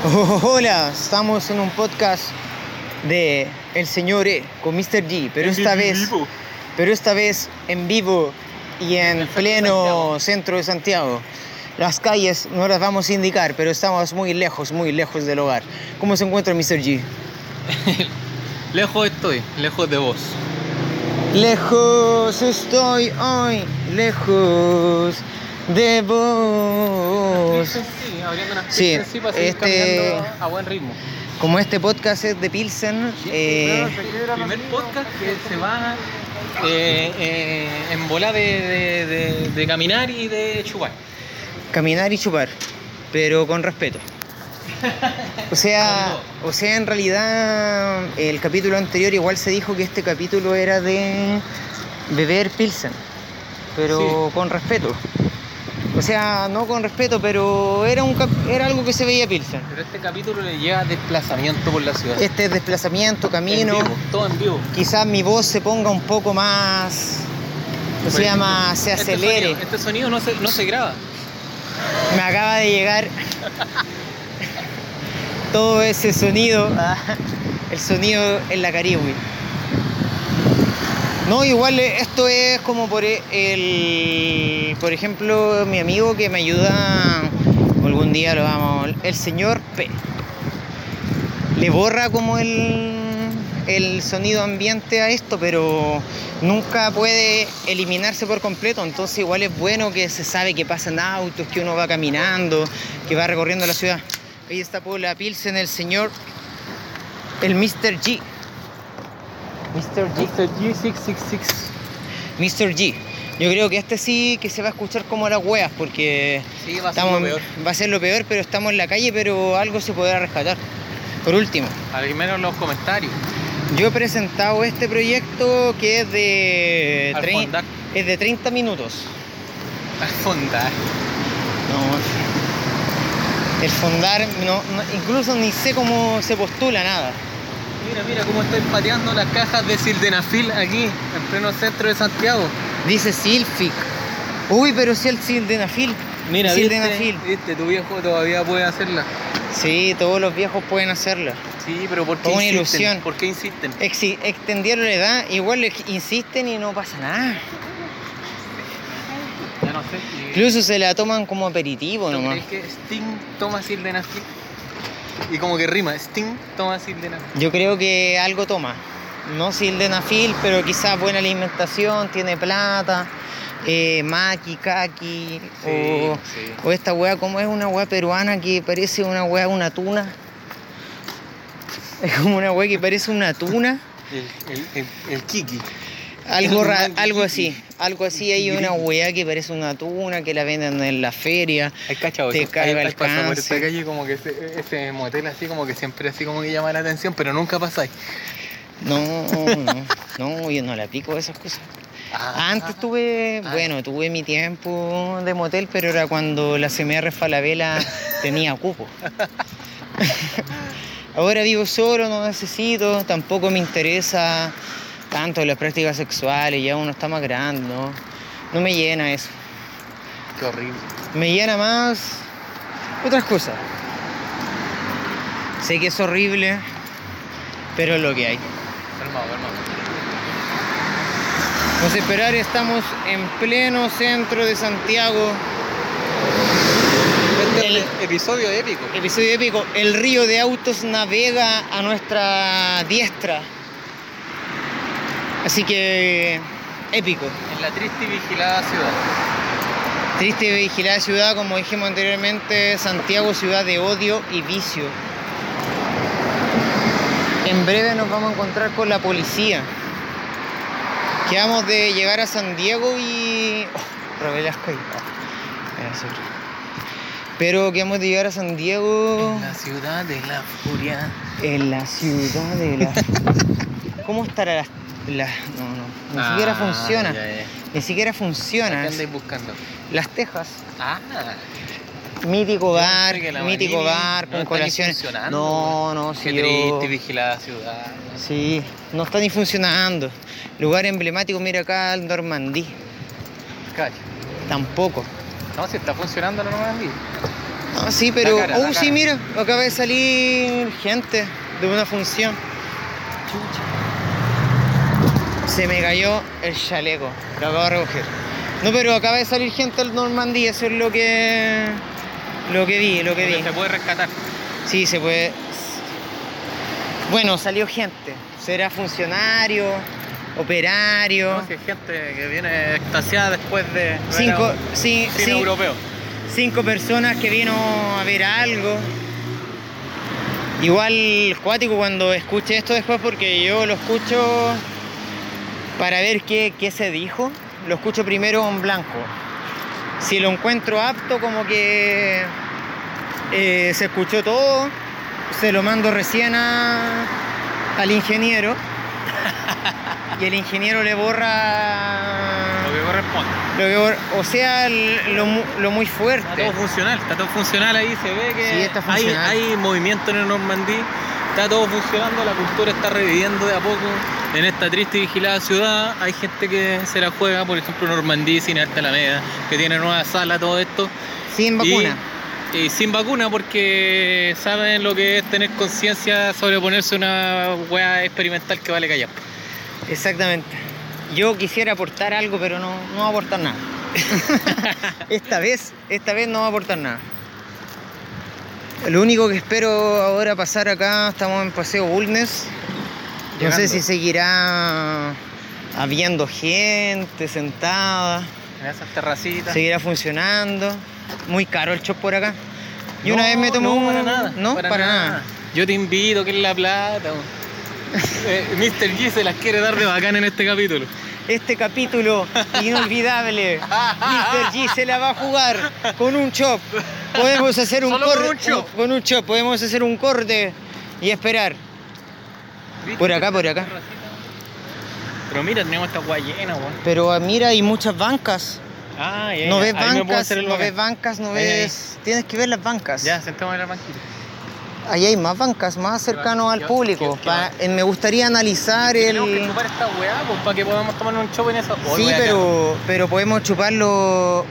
Hola, estamos en un podcast de El Señor E con Mr. G, pero esta vez, pero esta vez en vivo y en pleno centro de Santiago. Las calles no las vamos a indicar, pero estamos muy lejos, muy lejos del hogar. ¿Cómo se encuentra Mr. G? lejos estoy, lejos de vos. Lejos estoy hoy, lejos de vos. Sí, abriendo unas Sí, Pilsen, sí, para seguir este- caminando a buen ritmo. Como este podcast es de Pilsen, eh, El primer podcast que se va eh, eh, en bola de, de- de- de caminar y de chupar. caminar y chupar, pero con respeto. O sea, o sea, en realidad el capítulo anterior igual se dijo que este capítulo era de beber Pilsen, pero Sí. con respeto. O sea, no con respeto, pero era un cap- era algo que se veía Pilsen. Pero este capítulo le lleva desplazamiento por la ciudad. Este es desplazamiento, camino. En vivo, todo en vivo. Quizás mi voz se ponga un poco más, más se Este acelere. sonido- Este sonido, no, se, no se graba. Me acaba de llegar todo ese sonido, el sonido en la Caribe. No, igual eh, esto es como por e- el, por ejemplo, mi amigo que me ayuda, algún día lo vamos, el señor P. Le borra como el, el sonido ambiente a esto, pero nunca puede eliminarse por completo. Entonces igual es bueno que se sabe que pasan autos, que uno va caminando, que va recorriendo la ciudad. Ahí está por la Pilsen el señor, el Mr. G. Mr. G. Mr. G666. Mr. G. Yo creo que este sí que se va a escuchar como las weas, porque Sí, va a ser estamos, lo peor. va a ser lo peor, pero estamos en la calle, pero algo se podrá rescatar. Por último, Al menos en los comentarios. yo he presentado este proyecto que es de, Al trein- es de 30 minutos. Al fondar. No, el fondar, no, no- incluso ni sé cómo se postula nada. Mira, mira cómo estoy pateando las cajas de sildenafil aquí, en pleno centro de Santiago. Dice Silfic. Uy, pero si el sildenafil. Mira, sildenafil. viste, viste, tu viejo todavía puede hacerla. Sí, todos los viejos pueden hacerlo. Sí, pero ¿por qué una insisten? ilusión. ¿Por qué insisten? Extendieron la edad, igual insisten y no pasa nada. Ya no sé. ¿y- Incluso se la toman como aperitivo ¿tú nomás. crees que Sting toma sildenafil? Y como que rima, Sting toma sildenafil. Yo creo que algo toma. No sildenafil, pero quizás buena alimentación, tiene plata, eh, maqui, kaki, o, sí. o esta weá, como es una weá peruana que parece una weá, una tuna. Es como una weá que parece una tuna. El, el, el, el Kiki. Algo, ra- algo así, algo así. Hay una weá que parece una tuna que la venden en la feria. Hay cachado, Te cae pasado por esta calle como que ese, ese motel así como que siempre así como que llama la atención, pero nunca pasáis. No, no, no, yo no la pico esas cosas. Antes tuve, Ah. bueno, tuve mi tiempo de motel, pero era cuando la CMR Falabella tenía cupo. Ahora vivo solo, no necesito, tampoco me interesa tanto las prácticas sexuales, ya uno está más grande, ¿no? No me llena eso. Qué horrible. Me llena más otras cosas. Sé que es horrible, pero es lo que hay. Calmado, calmado. Vamos a esperar, estamos en pleno centro de Santiago. Este El- episodio épico. Episodio épico. El río de autos navega a nuestra diestra. Así que épico. En la triste y vigilada ciudad. Triste y vigilada ciudad, como dijimos anteriormente, Santiago, ciudad de odio y vicio. En breve nos vamos a encontrar con la policía. Quedamos de llegar a San Diego y. Oh, sobre. Pero quedamos de llegar a San Diego En la ciudad de la furia. en la ciudad de la. ¿Cómo estará la.? La- No, no. Ni siquiera Ah, funciona. ya, ya. Ni siquiera ¿Qué funciona. andáis buscando? Las Tejas. Ah, Mítico bar, la mítico Manini bar, no con colaciones. No, no, qué sí. yo- triste vigilada ciudad. Sí, no está ni funcionando. Lugar emblemático, mira acá el Normandí. Cacha. Tampoco. No, si está funcionando no me Ah, sí, pero. La cara, oh, la sí, mira, acaba de salir gente de una función. Se me cayó el chaleco, lo acabo de recoger. No, pero acaba de salir gente del Normandía, eso es lo que. Lo que vi, lo que vi. se puede rescatar. Sí, se puede. Bueno, salió gente. Será funcionario, operario. No, si hay gente que viene extasiada después de ver Cinco, a un sí, cine sí, europeo. cinco personas que vino a ver algo. Igual cuático cuando escuche esto después porque yo lo escucho para ver qué, qué se dijo. Lo escucho primero en blanco. Si lo encuentro apto, como que eh, se escuchó todo, se lo mando recién a- al ingeniero. y el ingeniero le borra Lo que corresponde. lo que borra- o sea lo, mu- lo muy Está fuerte. todo funcional, está todo funcional ahí, se ve que Sí, está hay, hay movimiento en el Normandí, está todo funcionando, la cultura está reviviendo de a poco en esta triste y vigilada ciudad. Hay gente que se la juega, por ejemplo Normandí, Cine Arte Alameda, que tiene nueva sala, todo esto. Sin vacuna. Y, y sin vacuna porque saben lo que es tener conciencia sobre ponerse una weá experimental que vale callar. Exactamente. Yo quisiera aportar algo, pero no, no va a aportar nada. esta vez, esta vez no va a aportar nada. Lo único que espero ahora pasar acá, estamos en Paseo Bulnes. No sé si seguirá habiendo gente sentada, En esas terracitas. seguirá funcionando. Muy caro el shop por acá. Y una vez me tomé no, un... para nada. No, para, nada. Yo te invito, que es la plata. Eh, Mr. G se las quiere dar de bacán en este capítulo. Este capítulo inolvidable, Mr. G se la va a jugar con un chop. Podemos hacer un con corte. Con un chop, podemos hacer un corte y esperar. Por acá, por acá. Pero mira, tenemos esta guay llena, weón. Pero ah, mira, hay muchas bancas. Ah, ya, No ves Ahí me puedo bancas, hacer el no ves bancas, no Ahí, ves. Tienes que ver las bancas. Ya, sentemos en la banquita. Ahí hay más bancas, más cercanos al qué- público. qué- Pa- eh, me gustaría analizar el. Tenemos que chupar esta weá, pues, para que podamos tomar un chop en esa. Sí, pero, pero podemos chuparlo.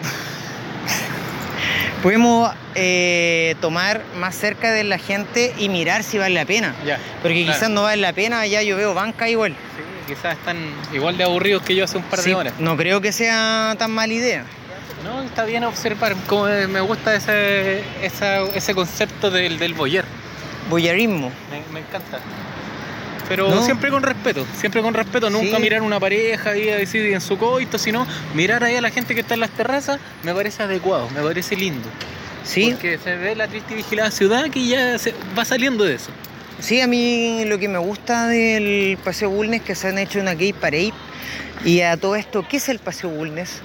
Podemos eh, tomar más cerca de la gente y mirar si vale la pena. Ya. Porque claro. quizás no vale la pena, ya yo veo banca igual. Sí, quizás están igual de aburridos que yo hace un par de horas. no creo que sea tan mala idea. No, está bien observar. Como eh, me gusta ese, esa- ese concepto del, del boyer. Boyerismo. Me, me encanta. Pero No. siempre con respeto, siempre con respeto, nunca Sí. mirar una pareja y a decir en su coito, sino mirar ahí a la gente que está en las terrazas, me parece adecuado, me parece lindo. Sí, Porque se ve la triste y vigilada ciudad que ya se va saliendo de eso. sí, a mí lo que me gusta del Paseo Bulnes es que se han hecho una gay parade. Y a todo esto, ¿qué es el Paseo Bulnes?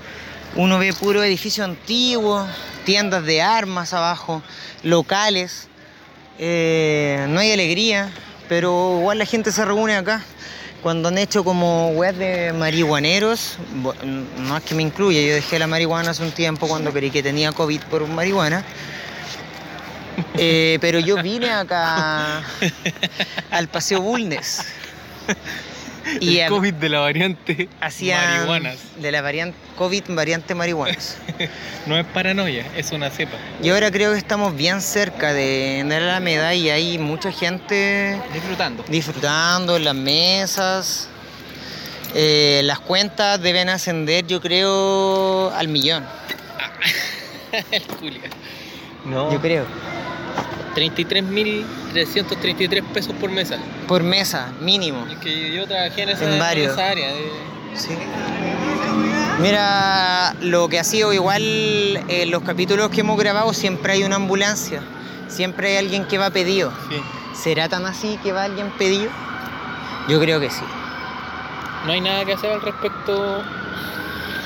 Uno ve puro edificio antiguo, tiendas de armas abajo, locales. Eh, no hay alegría, pero igual la gente se reúne acá. Cuando han hecho como weas de marihuaneros, no es que me incluya, yo dejé la marihuana hace un tiempo cuando creí que tenía COVID por marihuana. Eh, pero yo vine acá al Paseo Bulnes. Y el a- COVID de la variante hacían marihuanas. de la variante COVID variante marihuanas. No es paranoia, es una cepa. Y ahora creo que estamos bien cerca de, de la Alameda y hay mucha gente Disfrutando. disfrutando en las mesas. Eh, las cuentas deben ascender, yo creo, al millón. el culia. No. Yo creo. 33.333 pesos por mesa. Por mesa, mínimo. Es que yo trabajé en esa, En en varios. esa área. de- Sí. Mira, lo que ha sido igual en los capítulos que hemos grabado, siempre hay una ambulancia. Siempre hay alguien que va pedido. Sí. ¿Será tan así que va alguien pedido? Yo creo que sí. No hay nada que hacer al respecto.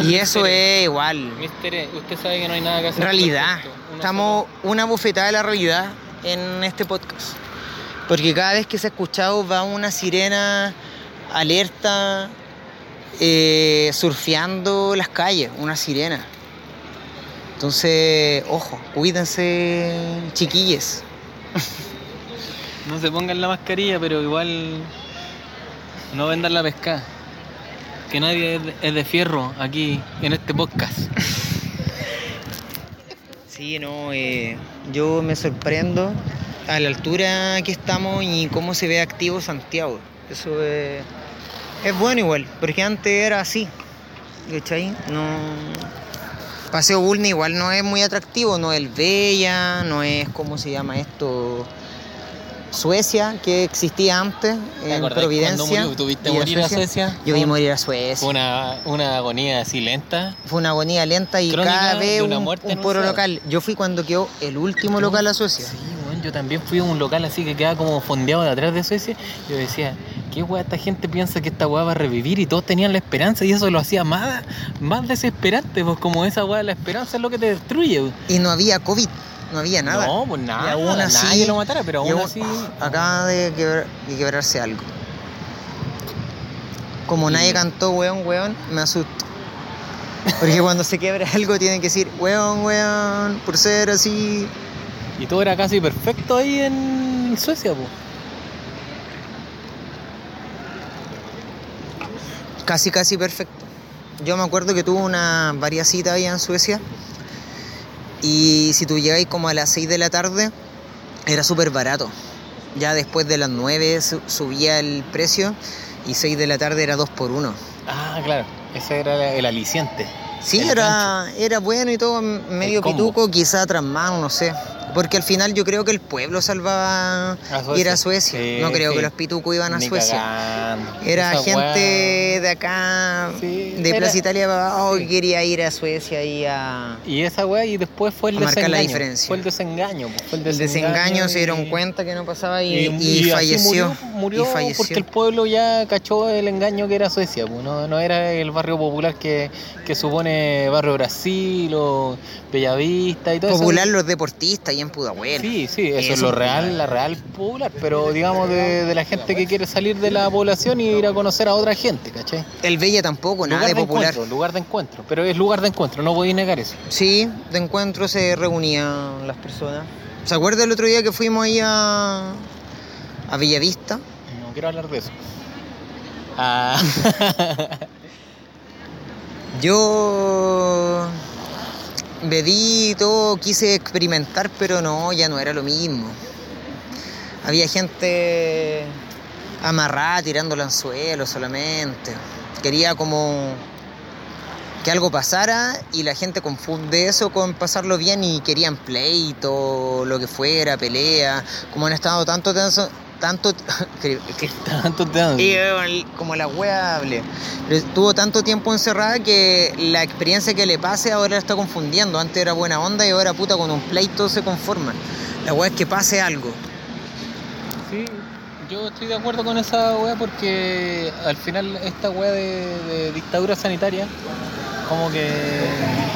Y eso Mister es igual. Mister E, usted sabe que no hay nada que hacer. al Realidad. Estamos una bofetada de la realidad en este podcast. Porque cada vez que se ha escuchado va una sirena alerta eh, surfeando las calles, una sirena. Entonces, ojo, cuídense, chiquilles. No se pongan la mascarilla, pero igual no vendan la pesca. Que nadie es de, es de fierro aquí en este podcast. Sí, no, eh, yo me sorprendo a la altura que estamos y cómo se ve activo Santiago. Eso es, es bueno igual, porque antes era así. ¿Cachai? No. Paseo Bulne igual no es muy atractivo, no es el Bella, no es, ¿cómo se llama esto? Suecia, que existía antes, ¿Te en Providencia. murió? ¿Tuviste y a morir a Suecia? Yo vi morir a Suecia. Fue una, una agonía así lenta. Fue una agonía lenta y Crónica cada vez un, un anunciada. local. Yo fui cuando quedó el último local a Suecia. Sí, weón, yo también fui a un local así que quedaba como fondeado de atrás de Suecia. Yo decía, ¿qué weá esta gente piensa que esta weá va a revivir? Y todos tenían la esperanza y eso lo hacía más, más desesperante, pues como esa weá, la esperanza es lo que te destruye. weón. Y no había COVID, no había nada. No, pues nada, Y aún así- nadie lo matara, pero aún aún- así... Acaba de, quebrar- de quebrarse algo. Como nadie cantó weón, weón, me asusto. Porque cuando se quiebra algo tienen que decir weón, weón, por ser así. Y todo era casi perfecto ahí en Suecia, pues. Casi, casi perfecto. Yo me acuerdo que tuve una varias citas ahí en Suecia. Y si tú llegáis como a las 6 de la tarde, era súper barato. Ya después de las 9 su- subía el precio y 6 de la tarde era 2 por 1 Ah, claro, ese era el aliciente. Sí, El era, era bueno y todo, medio pituco, quizá tras mano, no sé. Porque al final yo creo que el pueblo salvaba A ir a Suecia. Sí, no creo sí. que los pitucos iban a Ni Suecia. cagando. Era Esa gente weá- de acá, Sí, de era- Plaza Italia para abajo, sí. que quería ir a Suecia y a... Y esa weá, y después fue el A marcar la desengaño. diferencia. Fue el desengaño, pues, fue el El desengaño se dieron cuenta que no pasaba y, Y, falleció. Murió, murió y falleció. porque el pueblo ya cachó el engaño que era Suecia. pues, no, no era el barrio popular que, que supone Barrio Brasil o Bellavista y todo Popular eso. los deportistas y en Pudahuel. Sí, sí, eso, Eso es lo popular. real, la real popular, pero digamos de, de la gente que quiere salir de la población y ir a conocer a otra gente, ¿cachai? El Bella tampoco, nada lugar de popular. encuentro, lugar de encuentro, pero es lugar de encuentro, no podéis negar eso. Sí, de encuentro se reunían las personas. ¿Se acuerda el otro día que fuimos ahí a, a Villavista? No quiero hablar de eso. Ah, Yo bebí todo, quise experimentar, pero no, ya no era lo mismo. Había gente amarrada, tirando el anzuelo solamente. Quería como que algo pasara y la gente confunde eso con pasarlo bien y querían pleito, lo que fuera, pelea. Como han estado tanto tenso, tanto que- que- tanto eh, como la wea hable. Pero Estuvo tanto tiempo encerrada que la experiencia que le pase ahora la está confundiendo. Antes era buena onda y ahora puta con un pleito se conforma. La wea es que pase algo. Sí, yo estoy de acuerdo con esa weá porque al final esta weá de, de dictadura sanitaria como que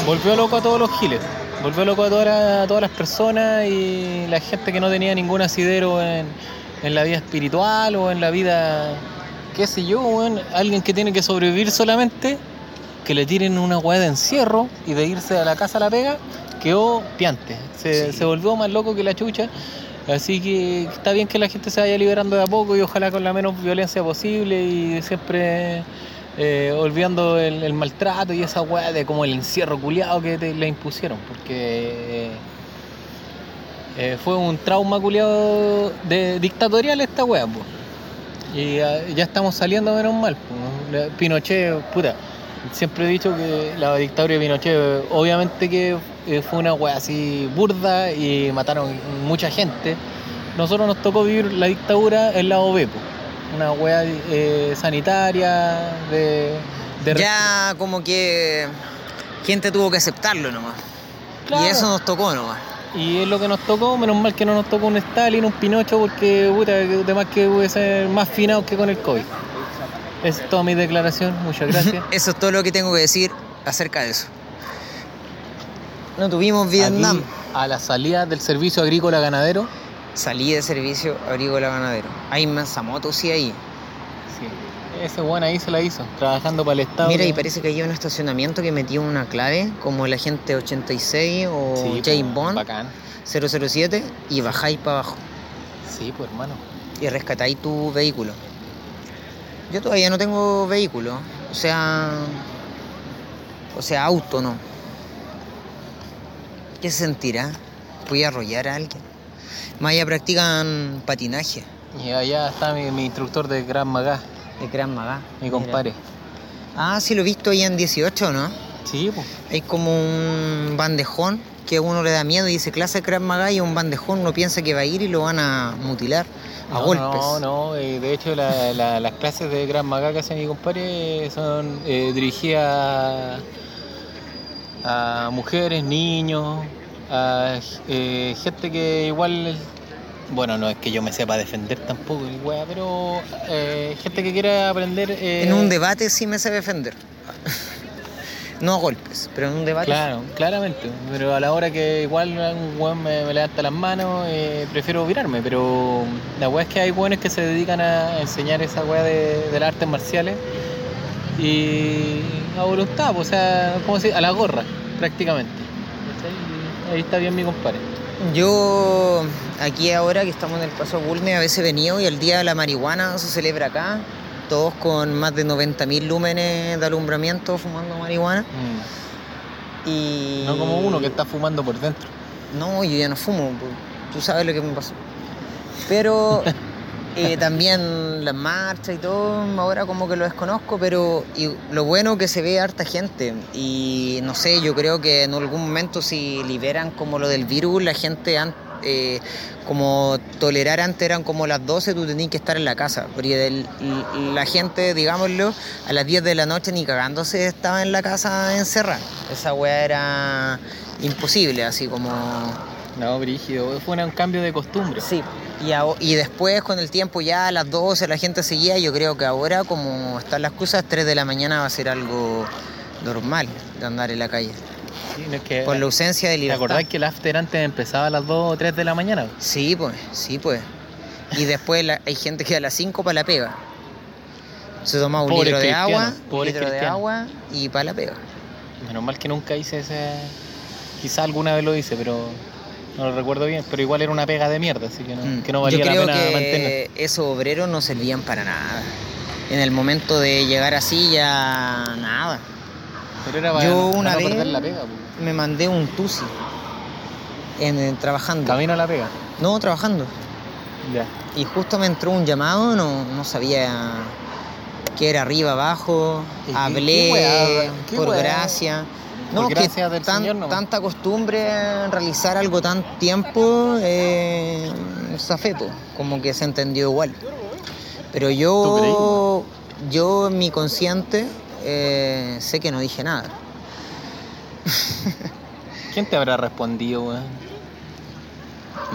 volvió loco a todos los giles, volvió loco a todas, las- a todas las personas y la gente que no tenía ningún asidero en, en la vida espiritual o en la vida, qué sé yo, weón, alguien que tiene que sobrevivir solamente, que le tiren una weá de encierro y de irse a la casa a la pega, quedó piante, se, Sí. se volvió más loco que la chucha. Así que está bien que la gente se vaya liberando de a poco y ojalá con la menos violencia posible y siempre eh, olvidando el, el maltrato y esa weá de como el encierro culiado que te, le impusieron, porque eh, fue un trauma culiado de dictatorial esta weá, po. Y ah, ya estamos saliendo menos mal. Pinochet, puta, siempre he dicho que la dictadura de Pinochet, obviamente que eh, fue una weá así burda y mataron mucha gente. Nosotros nos tocó vivir la dictadura en la OB, po. una weá eh, sanitaria, de, de Ya como que gente tuvo que aceptarlo nomás. Claro. Y eso nos tocó nomás. Y es lo que nos tocó, menos mal que no nos tocó un Stalin, un Pinocho, porque puta, que además que puede ser más finados que con el COVID. Es toda mi declaración, muchas gracias. Eso es todo lo que tengo que decir acerca de eso. No tuvimos Vietnam. Aquí, a la salida del servicio agrícola ganadero, Salí de servicio agrícola ganadero. Hay Manzamoto sí ahí. Ese buen ahí se la hizo, trabajando para el Estado. Mira, y parece que hay un estacionamiento que metió una clave, como el agente 86 o Sí, James pues, Bond Bacán. 007 y bajáis para abajo Sí, pues hermano. y rescatáis tu vehículo. Yo todavía no tengo vehículo, o sea, o sea, auto no. ¿Qué se sentirá? Voy a arrollar a alguien. Más allá practican patinaje Y allá está mi, mi instructor de Gran Maga, de Gran Maga. mi compadre. Ah, sí, lo he visto ahí en 18, ¿no? Sí, pues. Hay como un bandejón que a uno le da miedo y dice clase de Krav Maga y un bandejón uno piensa que va a ir y lo van a mutilar a no, golpes. No, no, eh, de hecho la- la- las clases de Gran Maga que hace mi compadre son eh, dirigidas a, a mujeres, niños, a eh, gente que igual, bueno, no es que yo me sepa defender tampoco, wea, pero eh, gente que quiera aprender... eh, En un debate sí me sé defender. no a golpes, pero en un debate. Claro, claramente, pero a la hora que igual un weón me, me levanta las manos, eh, prefiero virarme, pero la weá es que hay weones que se dedican a enseñar esa weá de, de las artes marciales y a voluntad, o sea, ¿cómo se dice? A la gorra, prácticamente. Ahí está bien mi compadre. Yo aquí ahora que estamos en el Paso Bulne a veces venido y el Día de la Marihuana se celebra acá. Todos con más de 90.000 lúmenes de alumbramiento fumando marihuana. Y... No como uno que está fumando por dentro. No, yo ya no fumo, pues, tú sabes lo que me pasó. Pero eh, también las marchas y todo, ahora como que lo desconozco, pero y lo bueno que se ve harta gente. Y no sé, yo creo que en algún momento si liberan como lo del virus, la gente eh, como tolerar antes eran como las 12, tú tenías que estar en la casa. Porque la gente, digámoslo, a las 10 de la noche ni cagándose estaba en la casa encerrada. Esa weá era imposible, así como... No, brígido, fue un cambio de costumbre. Sí, y, aho- y después con el tiempo ya a las 12 la gente seguía, yo creo que ahora como están las cosas, 3 de la mañana va a ser algo normal de andar en la calle. Sí, no es que- Por la ausencia de ¿Te libertad. acordás que el after antes empezaba a las 2 o 3 de la mañana? Sí, pues, sí, pues. Y después la- hay gente que a las 5 para la pega. Se toma un litro de agua, un litro de agua y para la pega. Menos mal que nunca hice ese. Quizá alguna vez lo hice, pero no lo recuerdo bien. Pero igual era una pega de mierda, así que no, Mm. que no valía Yo la creo pena que mantener. esos obreros no servían para nada. En el momento de llegar así ya nada. Pero era para, Yo para una no vez- perder la pega. po. Me mandé un tusi en, en- trabajando. Camino a la pega. No, trabajando. Ya. Y justo me entró un llamado, no, no sabía qué era arriba, abajo. ¿Y qué- Hablé qué weá? ¿Qué por weá? gracia. No, gracia que del tan- Señor tanta costumbre en realizar algo tan tiempo, eh, zafé, po, como que se entendió igual. Pero ¿Tú yo, yo en mi consciente, eh, sé que no dije nada. ¿Quién te habrá respondido, weón?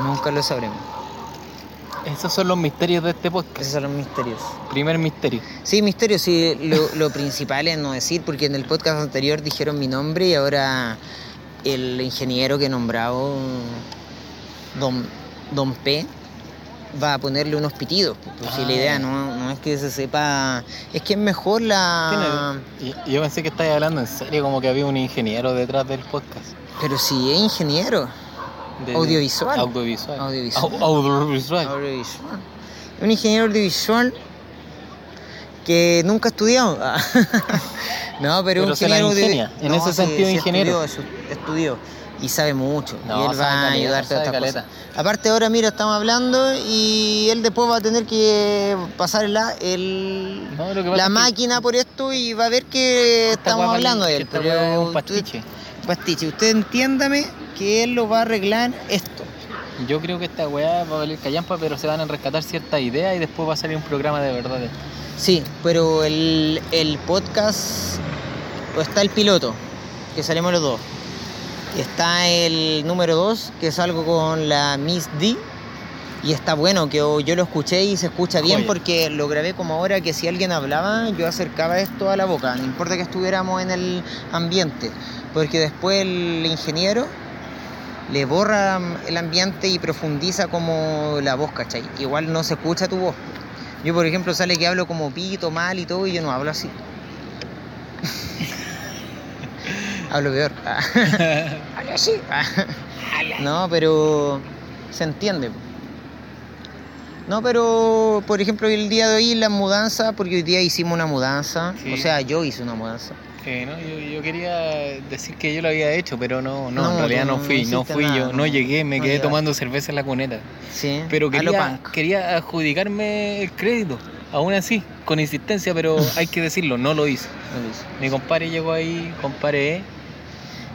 Nunca lo sabremos. Esos son los misterios de este podcast. Esos son los misterios. Primer misterio. Sí, misterio, sí. Lo, lo principal es no decir, porque en el podcast anterior dijeron mi nombre y ahora el ingeniero que he nombrado, don, don P, va a ponerle unos pitidos. Pues, si la Ah. idea no, no es que se sepa, es que es mejor la... ¿Tiene- y- Yo pensé que estabas hablando en serio, como que había un ingeniero detrás del podcast. Pero si es ingeniero, De- Audiovisual. Audiovisual. Audiovisual. Au- audiovisual. audiovisual. Un ingeniero audiovisual que nunca ha estudiado. no, pero, Pero un ingeniero audio- ingenia, en ese sentido, ingeniero. Estudió, estudió y sabe mucho. No, y él va a ayudarte a estas cosas. Aparte ahora, mira, estamos hablando y él después va a tener que pasar la, el, No, la que máquina por esto y va a ver que esta estamos hablando de él. pero es un pastiche. Pastiche. Usted entiéndame que él lo va a arreglar esto. Yo creo que esta weá va a valer callampa, pero se van a rescatar ciertas ideas y después va a salir un programa de verdad. Sí, pero el, el podcast, o está el piloto, que salimos los dos. Está el número 2, que salgo con la Miss D. Y está bueno, que yo lo escuché y se escucha bien Joya. porque lo grabé como ahora que si alguien hablaba, yo acercaba esto a la boca, no importa que estuviéramos en el ambiente. Porque después el ingeniero le borra el ambiente y profundiza como la voz, ¿cachai? Igual no se escucha tu voz. Yo, por ejemplo, sale que hablo como pito, mal y todo, y yo no hablo así. hablo peor. hablo así. no, pero se entiende. No, pero, por ejemplo, el día de hoy la mudanza, porque hoy día hicimos una mudanza, Sí. o sea, yo hice una mudanza. Eh, no, yo, yo quería decir que yo lo había hecho, pero no, no, No, en realidad no no fui, no fui nada, yo, no llegué, me quedé llegaste. tomando cerveza en la cuneta. Sí. Pero lo quería, quería adjudicarme el crédito, aún así, con insistencia, pero hay que decirlo, no lo hice. Mi compadre llegó ahí, compadre,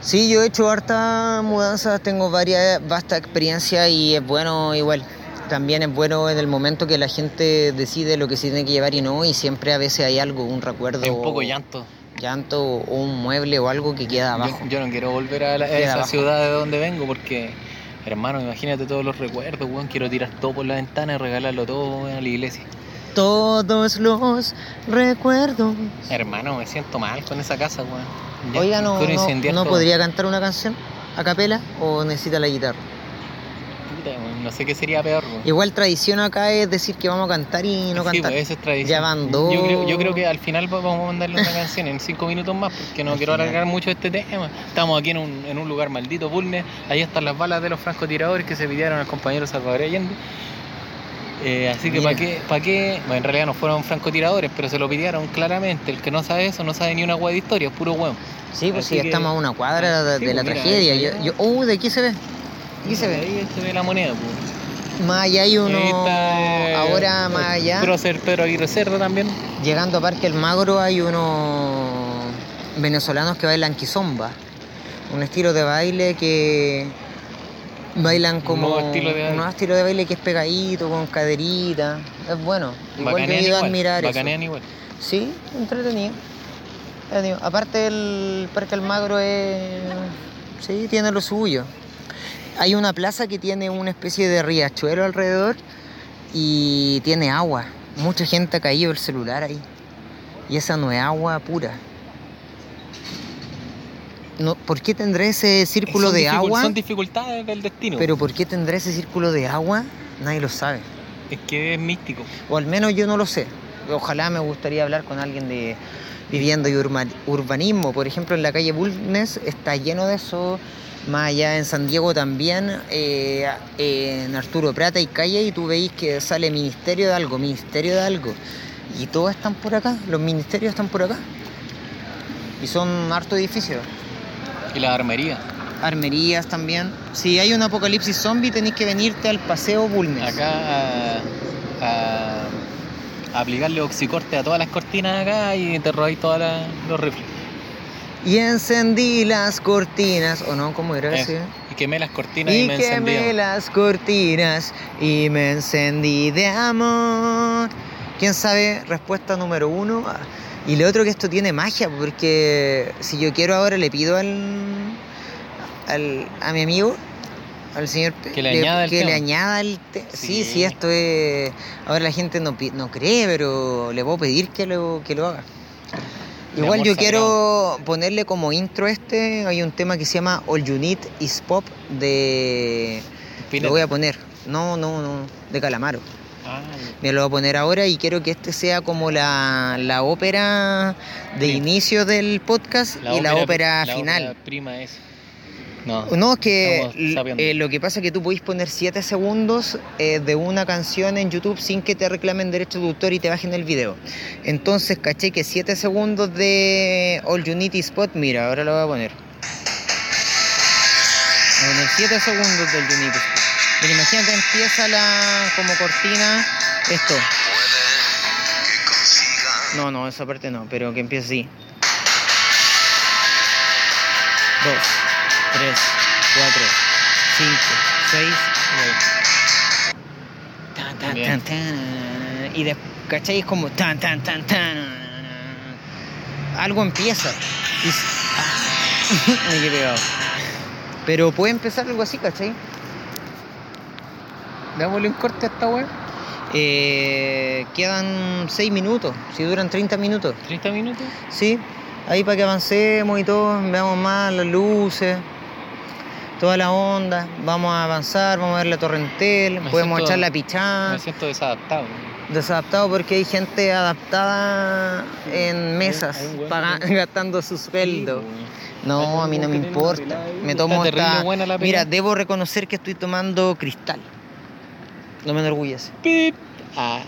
Sí, yo he hecho harta mudanzas, tengo varias, vasta experiencia y es bueno igual. También es bueno en el momento que la gente decide lo que se tiene que llevar y no, y siempre a veces hay algo, un recuerdo, y un poco llanto. llanto o un mueble o algo que queda abajo. yo no quiero volver a, la- a Queda esa abajo. ciudad de donde vengo porque, hermano, imagínate todos los recuerdos, weón. Quiero tirar todo por la ventana y regalarlo todo weón, a la iglesia. Todos los recuerdos. Hermano, me siento mal con esa casa, weón. Ya, Oiga, no, no, ¿no podría cantar una canción a capela o necesita la guitarra? Sé qué sería peor. Igual tradición acá es decir que vamos a cantar y no Sí, cantar. pues, eso es tradición. Ya van dos. Yo creo, yo creo que al final vamos a mandarle una canción en cinco minutos más porque no Al quiero final. alargar mucho este tema. Estamos aquí en un, en un lugar maldito, Bulnes. Ahí están las balas de los francotiradores que se pidieron al compañero Salvador Allende. Eh, así que. ¿para qué, pa' qué? Bueno, en realidad no fueron francotiradores, pero se lo pidieron claramente. El que no sabe eso no sabe ni una hueá de historia, es puro hueón. Sí, pues sí, estamos a una cuadra de, Sí, de la pues, mira, tragedia. Yo, yo- uh, ¿de aquí se ve? Aquí se ve. Ahí se ve la moneda, pues. Más allá hay uno. Está, eh, ahora más el allá. prócer Pedro Aguirre Cerda también. Llegando a Parque El Magro hay unos venezolanos que bailan quizomba. Un estilo de baile que bailan como nuevo estilo de baile. un nuevo estilo de baile que es pegadito, con caderita. Es bueno. Igual yo he ido a igual. admirar eso. bacanean igual. Sí, entretenido. Entretenido. Aparte el Parque Almagro es... Sí, tiene lo suyo. Hay una plaza que tiene una especie de riachuelo alrededor y tiene agua. Mucha gente ha caído el celular ahí. Y esa no es agua pura. No, ¿Por qué tendrá ese círculo Son de agua? Son dificultades del destino. Pero ¿por qué tendrá ese círculo de agua? Nadie lo sabe. Es que es místico. O al menos yo no lo sé. Ojalá me gustaría hablar con alguien de vivienda y urbanismo. Por ejemplo, en la calle Bulnes está lleno de eso. Más allá en San Diego también, eh, en Arturo Prata y calle y tú veis que sale ministerio de algo, ministerio de algo. Y todos están por acá, los ministerios están por acá. Y son harto edificios. Y la armería. Armerías también. Si hay un apocalipsis zombie, tenéis que venirte al paseo Bulnes. Acá a aplicarle oxicorte a todas las cortinas acá y te robáis todos los rifles. Y encendí las cortinas, o no, ¿cómo era Eso. ese? Y quemé las cortinas y, Y me quemé encendí. las cortinas y me encendí de amor. ¿Quién sabe? Respuesta número uno. Ah, Y lo otro que esto tiene magia, porque si yo quiero ahora le pido al, al a mi amigo, al señor Que le añada el que le tema. añada el te- sí. Sí. sí, esto es. Ahora la gente no, no cree, pero le puedo pedir que lo, que lo haga. Igual yo quiero ponerle como intro este, hay un tema que se llama All You Need Is Pop de... Lo voy a poner, no, no, no, de Calamaro. Ah, Me lo voy a poner ahora y quiero que este sea como la, la ópera de Sí. inicio del podcast y la ópera la final. ópera prima es. No. No, es que eh, lo que pasa es que tú podéis poner 7 segundos eh, de una canción en YouTube sin que te reclamen derecho de autor y te bajen el video. Entonces, caché que 7 segundos de All You Need Spot, mira, ahora lo voy a poner. Voy a poner 7 segundos del You Need Spot. Mira, imagínate, empieza la como cortina esto. No, no, esa parte no, pero que empiece así. 2, 3, 4, 5, 6, Tan, tan, Bien. tan, tan, y de, ¿cachai? Es como tan, tan, tan, tan. Algo empieza. Y ah, me quedé pegado. Pero puede empezar algo así, ¿cachai? Démosle un corte a esta weá. Eh, quedan 6 minutos, si duran 30 minutos. 30 minutos. Sí, ahí para que avancemos y todo, veamos más las luces, toda la onda, vamos a avanzar, vamos a ver la torrentel, Me podemos siento- echar la pichada, Me siento desadaptado. desadaptado porque hay gente adaptada en mesas, hay paga- que- gastando su sueldo. Sí. No, Hay a mí no me importa, me tomo esta... Mira, debo reconocer que estoy tomando cristal. No me enorgullece. Pip. Ah,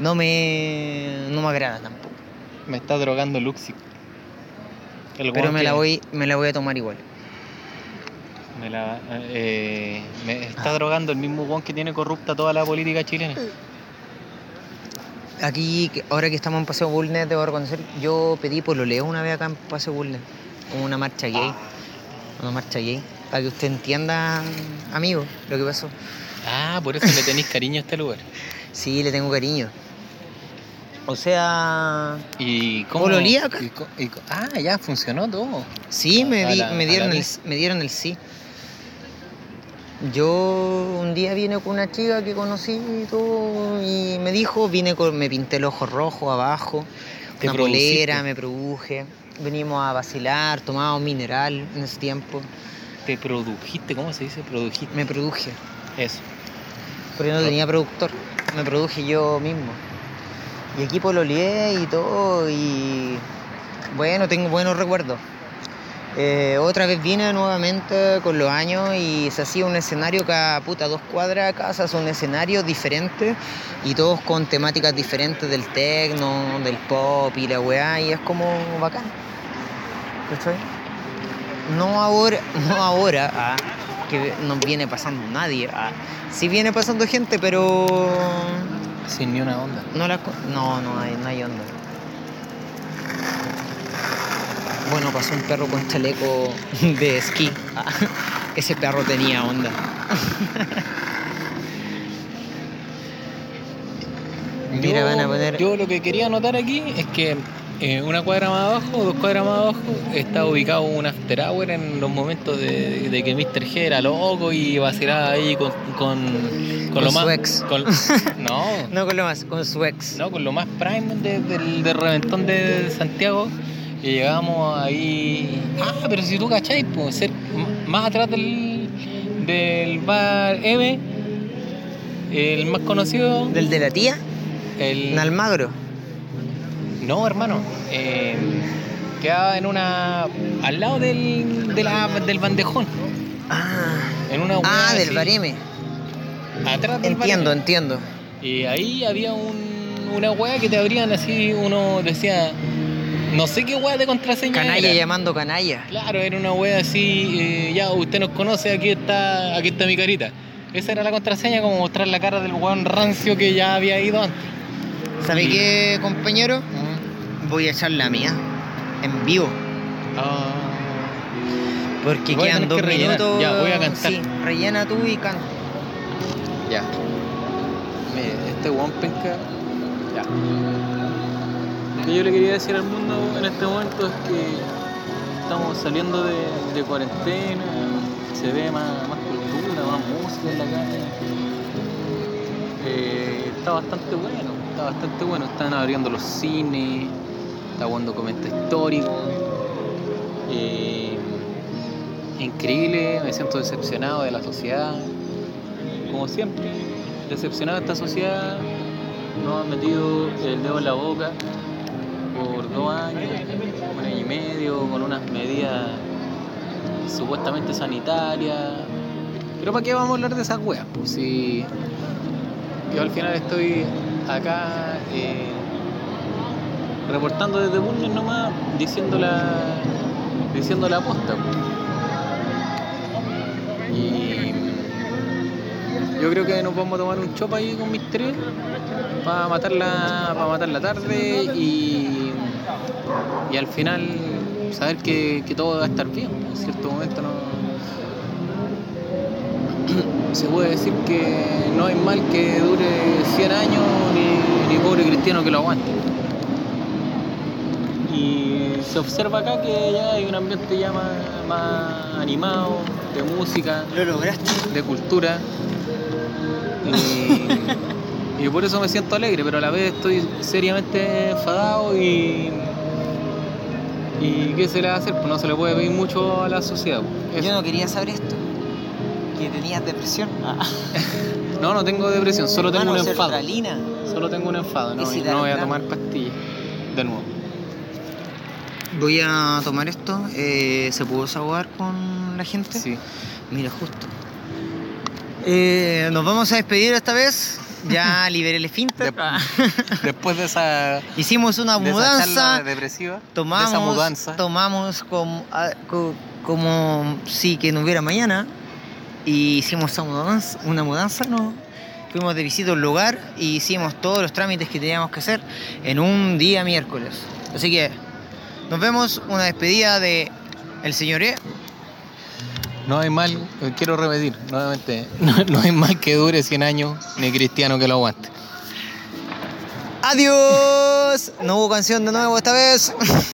No me, no me agrada tampoco. me está drogando Luxi. Pero me la voy, me la voy a tomar igual. Me, la- eh, me está drogando el mismo weón que tiene corrupta toda la política chilena. Aquí, ahora que estamos en Paseo Bulnes, debo reconocer, yo pedí pololeo una vez acá en Paseo Bulnes. Una marcha gay. Una marcha gay. Para que usted entienda, amigo, lo que pasó. Ah, por eso le tenéis cariño a este lugar. Sí, le tengo cariño. O sea, ¿Y cómo? ¿Pololía acá? y co- y co- ah, ya funcionó todo. sí, me, A di- la- me, dieron el, me dieron el sí. Yo un día vine con una chica que conocí y todo, y me dijo, vine con, me pinté el ojo rojo abajo, Te una produciste. polera, me produje. Venimos a vacilar, tomamos mineral en ese tiempo. Te produjiste, ¿cómo se dice? Produjiste. Me produje. Eso. Porque no tenía productor. Me produje yo mismo. Y aquí pololeé y todo. Y bueno, tengo buenos recuerdos. Eh, otra vez vine nuevamente con los años y se hacía un escenario cada puta dos cuadras de casa, son escenarios diferentes y todos con temáticas diferentes del techno, del pop y la weá, y es como bacán. ¿Cachai? No ahora, no ahora, ah, que no viene pasando nadie. ah. Sí viene pasando gente, pero Sin ni una onda. no la no, no hay, no hay onda. Bueno, pasó un perro con chaleco de esquí. Ese perro tenía onda. Mira, Yo- van a poner. Yo lo que quería anotar aquí es que eh, una cuadra más abajo, dos cuadras más abajo, está ubicado un after hour en los momentos de, de que Mr. G era loco y vacilaba ahí con, con, con Con lo su más. ex. con- no, No con lo más, con su ex. no, con lo más prime de- del, del reventón de Santiago. Y llegamos ahí. Ah, pero si tú cacháis, pues ser m- más atrás del, del bar M, el más conocido. ¿Del de la tía? El, En Almagro. no, hermano. eh, quedaba en una. al lado del, de la- del bandejón. Ah, En una ah hueá del así, bareme. Atrás del Entiendo, bareme. entiendo. Y ahí había un, una weá que te abrían así, uno decía, no sé qué weá de contraseña Canalla era. llamando canalla. Claro, era una weá así, eh, ya usted nos conoce, aquí está, aquí está mi carita. Esa era la contraseña, como mostrar la cara del weón rancio que ya había ido antes. ¿Sabe Y- qué, compañero? Voy a echar la mía. En vivo. Ah, Porque Voy quedan dos que minutos. Ya, voy a cantar. Sí, rellena tú y canta. ya. Mire, este weón penca. Ya. Lo que yo le quería decir al mundo en este momento es que estamos saliendo de, cuarentena, se ve más, cultura, más música en la calle. Eh, está bastante bueno, está bastante bueno. Están abriendo los cines, está jugando comenta histórico. Eh, increíble, me siento decepcionado de la sociedad. Como siempre, decepcionado de esta sociedad. Nos han metido el dedo en la boca por dos años, un año y medio, con unas medidas supuestamente sanitarias. Pero ¿para qué vamos a hablar de esas weas? Pues si yo al final estoy acá eh, reportando desde Bulnes nomás, diciendo la, diciendo la posta. pues. Y yo creo que nos vamos a tomar un chop ahí con mis tres para matar la, para matar la tarde y, y al final saber que, que todo va a estar bien. En cierto momento no se puede decir que no hay mal que dure 100 años ni, ni pobre cristiano que lo aguante. Y se observa acá que ya hay un ambiente ya más, más animado, de música, Lo lograste. de cultura. Y, y por eso me siento alegre, pero a la vez estoy seriamente enfadado y. ¿Y qué se le va a hacer? Pues no se le puede pedir mucho a la sociedad. pues. Eso. Yo no quería saber esto. Que tenías depresión. Ah, No, no tengo depresión, solo tengo un enfado. sertralina. Solo tengo un enfado, no, ¿Y si y te no voy a tomar pastillas. De nuevo. Voy a tomar esto. eh, ¿Se pudo desahogar con la gente? Sí. Mira, justo. Eh, nos vamos a despedir esta vez. Ya liberé el esfínter. De- Después de esa, Hicimos una de mudanza. depresiva, de Tomamos, esa mudanza. tomamos como, ah, co- como si que no hubiera mañana. Y hicimos esa mudanza, una mudanza, ¿no? Fuimos de visita a un lugar y hicimos todos los trámites que teníamos que hacer en un día miércoles. Así que nos vemos, una despedida de el señor E. No hay mal, eh, quiero repetir nuevamente, no, no hay mal que dure 100 años ni cristiano que lo aguante. Adiós. No hubo canción de nuevo esta vez.